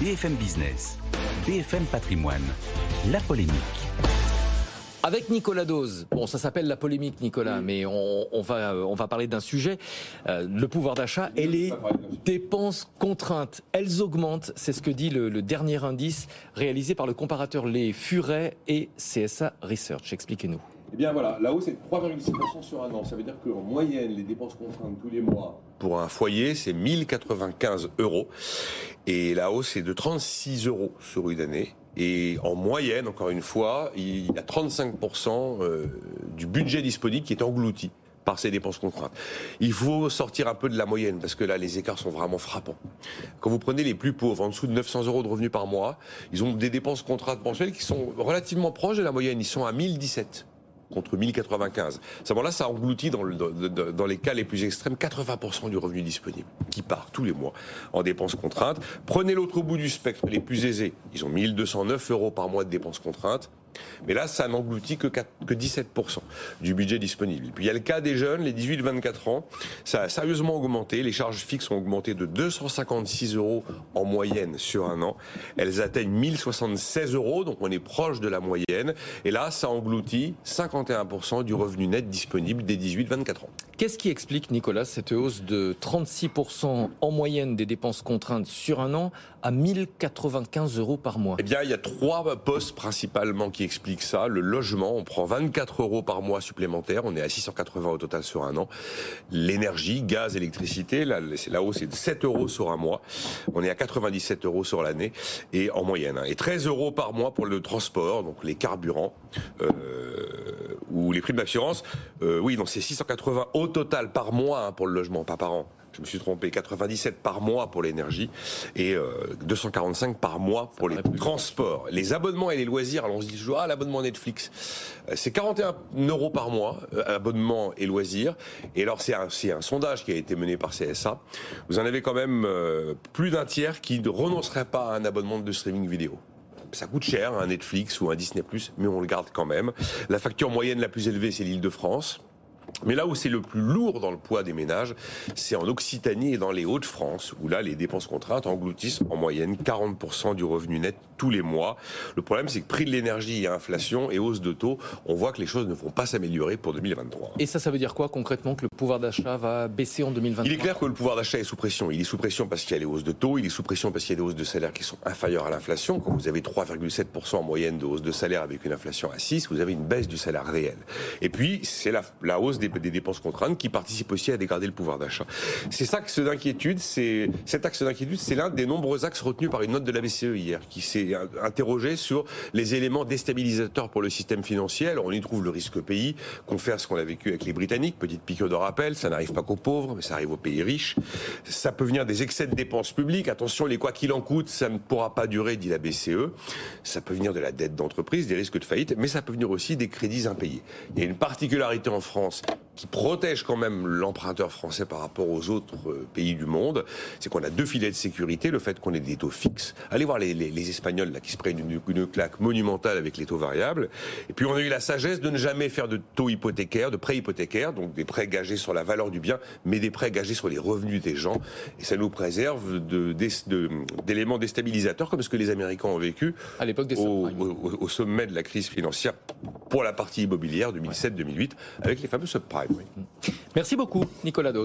BFM Business, BFM Patrimoine, la polémique. Avec Nicolas Dose. Bon, ça s'appelle la polémique, Nicolas, mais on, va, on va parler d'un sujet, euh, le pouvoir d'achat et les dépenses contraintes. Elles augmentent, c'est ce que dit le, dernier indice réalisé par le comparateur Les Furet et CSA Research. Expliquez-nous. Eh bien voilà, la hausse est de 3,6% sur un an. Ça veut dire qu'en moyenne, les dépenses contraintes tous les mois pour un foyer, c'est 1095 euros. Et la hausse est de 36 euros sur une année. Et en moyenne, encore une fois, il y a 35% euh, du budget disponible qui est englouti par ces dépenses contraintes. Il faut sortir un peu de la moyenne parce que là, les écarts sont vraiment frappants. Quand vous prenez les plus pauvres, en dessous de 900 euros de revenus par mois, ils ont des dépenses contraintes mensuelles qui sont relativement proches de la moyenne. Ils sont à 1017 contre 1095. À ce moment-là, ça engloutit dans, dans, les cas les plus extrêmes 80% du revenu disponible qui part tous les mois en dépenses contraintes. Prenez l'autre bout du spectre, les plus aisés. Ils ont 1209 euros par mois de dépenses contraintes. Mais là, ça n'engloutit que, que 17% du budget disponible. puis il y a le cas des jeunes, les 18-24 ans. Ça a sérieusement augmenté. Les charges fixes ont augmenté de 256 euros en moyenne sur un an. Elles atteignent 1076 euros, donc on est proche de la moyenne. Et là, ça engloutit 51% du revenu net disponible des 18-24 ans. Qu'est-ce qui explique, Nicolas, cette hausse de 36% en moyenne des dépenses contraintes sur un an à 1095 euros par mois? Eh bien, il y a trois postes principalement qui explique ça. Le logement, on prend 24 euros par mois supplémentaires. On est à 680 au total sur un an. L'énergie, gaz, électricité, là, la hausse est de 7 euros sur un mois. On est à 97 euros sur l'année et en moyenne. Hein. Et 13 euros par mois pour le transport, donc les carburants euh, ou les primes d'assurance. Euh, oui, donc c'est 680 au total par mois hein, pour le logement, pas par an je me suis trompé, 97 par mois pour l'énergie et 245 euh, par mois pour les transports. Les abonnements et les loisirs, alors on se dit toujours, ah, l'abonnement Netflix, euh, c'est 41 euros par mois, euh, abonnement et loisirs. Et alors, c'est un, un, sondage qui a été mené par CSA. Vous en avez quand même plus d'un tiers qui ne renoncerait pas à un abonnement de streaming vidéo ça coûte cher, un Netflix ou un Disney+, mais on le garde quand même. La facture moyenne la plus élevée, c'est l'île de France. Mais là où c'est le plus lourd dans le poids des ménages, c'est en Occitanie et dans les Hauts-de-France, où là, les dépenses contraintes engloutissent en moyenne 40% du revenu net tous les mois. Le problème, c'est que prix de l'énergie et inflation et hausse de taux, on voit que les choses ne vont pas s'améliorer pour 2023. Et ça, ça veut dire quoi concrètement Que le pouvoir d'achat va baisser en 2023 Il est clair que le pouvoir d'achat est sous pression. Il est sous pression parce qu'il y a les hausses de taux, il est sous pression parce qu'il y a des hausses de salaire qui sont inférieures à l'inflation. Quand vous avez 3,7% en moyenne de hausse de salaire avec une inflation à 6, vous avez une baisse du salaire réel. Et puis, c'est la, la hausse des dépenses contraintes qui participent aussi à dégrader le pouvoir d'achat. C'est ça axe d'inquiétude, c'est cet axe d'inquiétude, c'est l'un des nombreux axes retenus par une note de la BCE hier, qui s'est interrogé sur les éléments déstabilisateurs pour le système financier. On y trouve le risque pays, qu'on fait ce qu'on a vécu avec les Britanniques, petite piqûre de rappel, ça n'arrive pas qu'aux pauvres, mais ça arrive aux pays riches. Ça peut venir des excès de dépenses publiques. Attention, les quoi qu'il en coûte, ça ne pourra pas durer, dit la BCE. Ça peut venir de la dette d'entreprise, des risques de faillite, mais ça peut venir aussi des crédits impayés. Il y a une particularité en France qui protège quand même l'emprunteur français par rapport aux autres euh, pays du monde, c'est qu'on a deux filets de sécurité, le fait qu'on ait des taux fixes. Allez voir les, les, Espagnols là qui se prennent une, une, claque monumentale avec les taux variables. Et puis on a eu la sagesse de ne jamais faire de taux hypothécaires, de prêts hypothécaires, donc des prêts gagés sur la valeur du bien, mais des prêts gagés sur les revenus des gens. Et ça nous préserve d'éléments de, déstabilisateurs comme ce que les Américains ont vécu à l'époque des au, au, au, sommet de la crise financière pour la partie immobilière 2007-2008 avec les fameux subprimes. Merci beaucoup, Nicolas Dos.